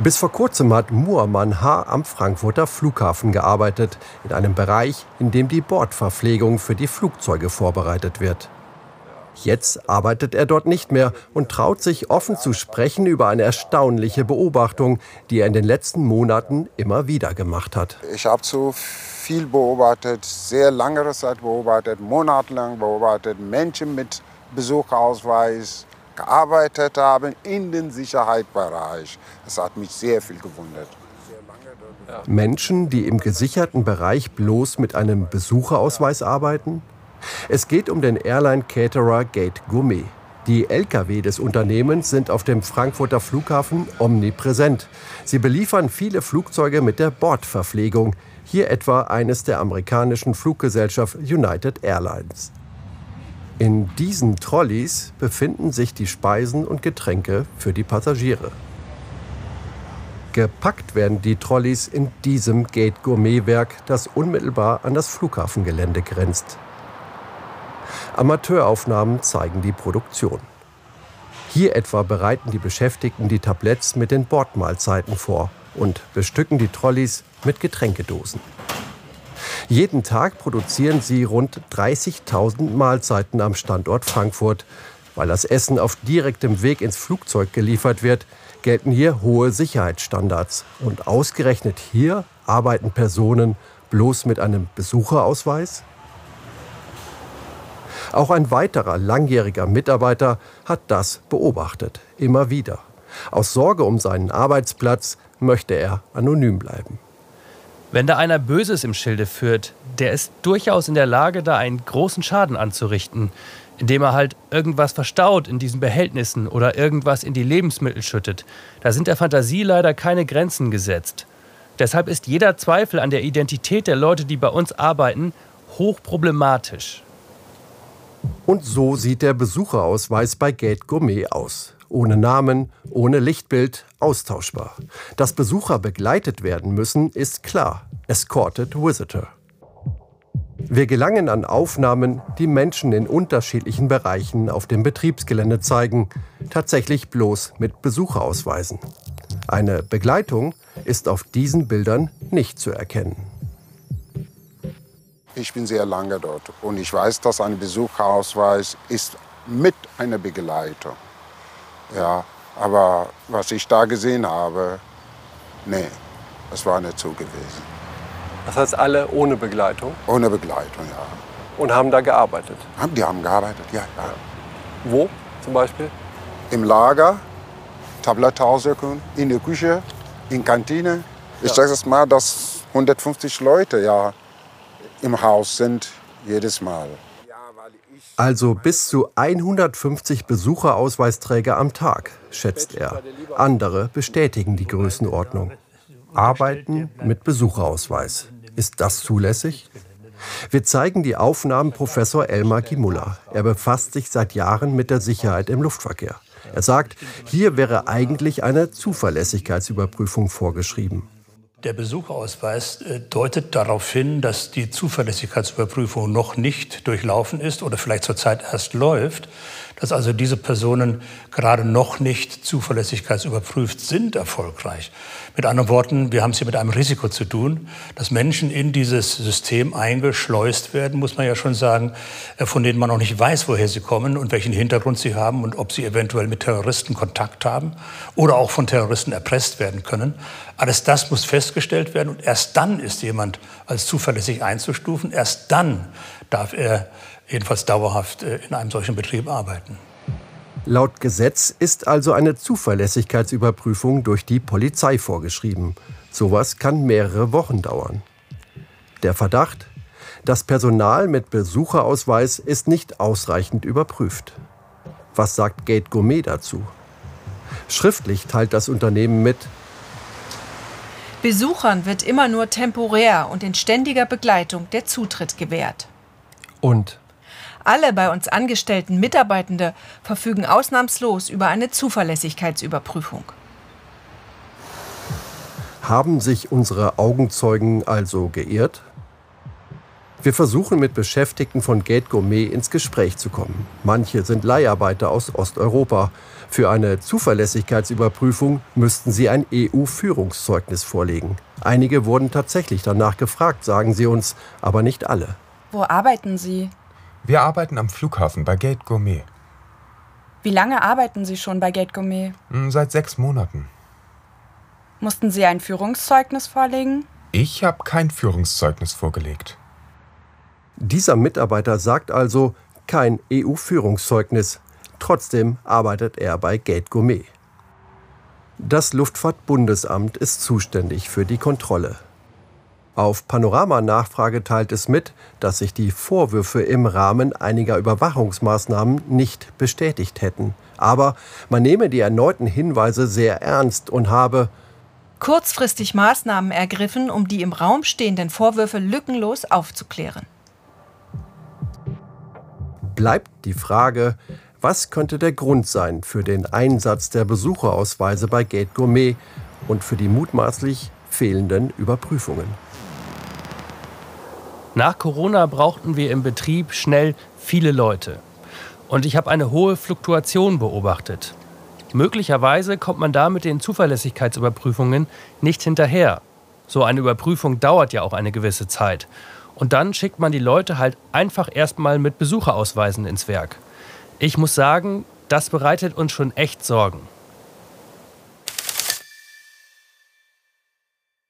Bis vor kurzem hat Muamman H. am Frankfurter Flughafen gearbeitet, in einem Bereich, in dem die Bordverpflegung für die Flugzeuge vorbereitet wird. Jetzt arbeitet er dort nicht mehr und traut sich offen zu sprechen über eine erstaunliche Beobachtung, die er in den letzten Monaten immer wieder gemacht hat. Ich habe zu viel beobachtet, sehr lange Zeit beobachtet, monatelang beobachtet, Menschen mit Besucherausweis gearbeitet haben in den Sicherheitsbereich. Das hat mich sehr viel gewundert. Menschen, die im gesicherten Bereich bloß mit einem Besucherausweis arbeiten? Es geht um den Airline-Caterer Gate Gourmet. Die Lkw des Unternehmens sind auf dem Frankfurter Flughafen omnipräsent. Sie beliefern viele Flugzeuge mit der Bordverpflegung. Hier etwa eines der amerikanischen Fluggesellschaft United Airlines. In diesen Trolleys befinden sich die Speisen und Getränke für die Passagiere. Gepackt werden die Trolleys in diesem Gate Gourmet Werk, das unmittelbar an das Flughafengelände grenzt. Amateuraufnahmen zeigen die Produktion. Hier etwa bereiten die Beschäftigten die Tabletts mit den Bordmahlzeiten vor und bestücken die Trolleys mit Getränkedosen. Jeden Tag produzieren sie rund 30.000 Mahlzeiten am Standort Frankfurt. Weil das Essen auf direktem Weg ins Flugzeug geliefert wird, gelten hier hohe Sicherheitsstandards. Und ausgerechnet hier arbeiten Personen bloß mit einem Besucherausweis? Auch ein weiterer langjähriger Mitarbeiter hat das beobachtet, immer wieder. Aus Sorge um seinen Arbeitsplatz möchte er anonym bleiben. Wenn da einer Böses im Schilde führt, der ist durchaus in der Lage, da einen großen Schaden anzurichten, indem er halt irgendwas verstaut in diesen Behältnissen oder irgendwas in die Lebensmittel schüttet. Da sind der Fantasie leider keine Grenzen gesetzt. Deshalb ist jeder Zweifel an der Identität der Leute, die bei uns arbeiten, hochproblematisch. Und so sieht der Besucherausweis bei Gate Gourmet aus. Ohne Namen, ohne Lichtbild, austauschbar. Dass Besucher begleitet werden müssen, ist klar. Escorted Visitor. Wir gelangen an Aufnahmen, die Menschen in unterschiedlichen Bereichen auf dem Betriebsgelände zeigen, tatsächlich bloß mit Besucherausweisen. Eine Begleitung ist auf diesen Bildern nicht zu erkennen. Ich bin sehr lange dort und ich weiß, dass ein Besucherausweis ist mit einer Begleitung. Ja, aber was ich da gesehen habe, nee, das war nicht so gewesen. Das heißt alle ohne Begleitung? Ohne Begleitung, ja. Und haben da gearbeitet? Die haben gearbeitet, ja. ja. Wo zum Beispiel? Im Lager, Tablettaushöckung, in der Küche, in Kantine. Ich sage es mal, dass 150 Leute ja im Haus sind jedes Mal. Also bis zu 150 Besucherausweisträger am Tag, schätzt er. Andere bestätigen die Größenordnung. Arbeiten mit Besucherausweis. Ist das zulässig? Wir zeigen die Aufnahmen Professor Elmar Kimulla. Er befasst sich seit Jahren mit der Sicherheit im Luftverkehr. Er sagt, hier wäre eigentlich eine Zuverlässigkeitsüberprüfung vorgeschrieben. Der Besucherausweis äh, deutet darauf hin, dass die Zuverlässigkeitsüberprüfung noch nicht durchlaufen ist oder vielleicht zurzeit erst läuft, dass also diese Personen gerade noch nicht zuverlässigkeitsüberprüft sind erfolgreich. Mit anderen Worten, wir haben es hier mit einem Risiko zu tun, dass Menschen in dieses System eingeschleust werden, muss man ja schon sagen, äh, von denen man noch nicht weiß, woher sie kommen und welchen Hintergrund sie haben und ob sie eventuell mit Terroristen Kontakt haben oder auch von Terroristen erpresst werden können. Alles das muss festgestellt werden und erst dann ist jemand als zuverlässig einzustufen. Erst dann darf er jedenfalls dauerhaft äh, in einem solchen Betrieb arbeiten. Laut Gesetz ist also eine Zuverlässigkeitsüberprüfung durch die Polizei vorgeschrieben. Sowas kann mehrere Wochen dauern. Der Verdacht? Das Personal mit Besucherausweis ist nicht ausreichend überprüft. Was sagt Gate Gourmet dazu? Schriftlich teilt das Unternehmen mit, Besuchern wird immer nur temporär und in ständiger Begleitung der Zutritt gewährt. Und alle bei uns angestellten Mitarbeitende verfügen ausnahmslos über eine Zuverlässigkeitsüberprüfung. Haben sich unsere Augenzeugen also geirrt? Wir versuchen mit Beschäftigten von Gate Gourmet ins Gespräch zu kommen. Manche sind Leiharbeiter aus Osteuropa. Für eine Zuverlässigkeitsüberprüfung müssten sie ein EU-Führungszeugnis vorlegen. Einige wurden tatsächlich danach gefragt, sagen sie uns, aber nicht alle. Wo arbeiten Sie? Wir arbeiten am Flughafen bei Gate Gourmet. Wie lange arbeiten Sie schon bei Gate Gourmet? Hm, seit sechs Monaten. Mussten Sie ein Führungszeugnis vorlegen? Ich habe kein Führungszeugnis vorgelegt. Dieser Mitarbeiter sagt also kein EU-Führungszeugnis. Trotzdem arbeitet er bei Gate Gourmet. Das Luftfahrtbundesamt ist zuständig für die Kontrolle. Auf Panorama-Nachfrage teilt es mit, dass sich die Vorwürfe im Rahmen einiger Überwachungsmaßnahmen nicht bestätigt hätten. Aber man nehme die erneuten Hinweise sehr ernst und habe kurzfristig Maßnahmen ergriffen, um die im Raum stehenden Vorwürfe lückenlos aufzuklären bleibt die Frage, was könnte der Grund sein für den Einsatz der Besucherausweise bei Gate Gourmet und für die mutmaßlich fehlenden Überprüfungen. Nach Corona brauchten wir im Betrieb schnell viele Leute. Und ich habe eine hohe Fluktuation beobachtet. Möglicherweise kommt man da mit den Zuverlässigkeitsüberprüfungen nicht hinterher. So eine Überprüfung dauert ja auch eine gewisse Zeit. Und dann schickt man die Leute halt einfach erstmal mit Besucherausweisen ins Werk. Ich muss sagen, das bereitet uns schon echt Sorgen.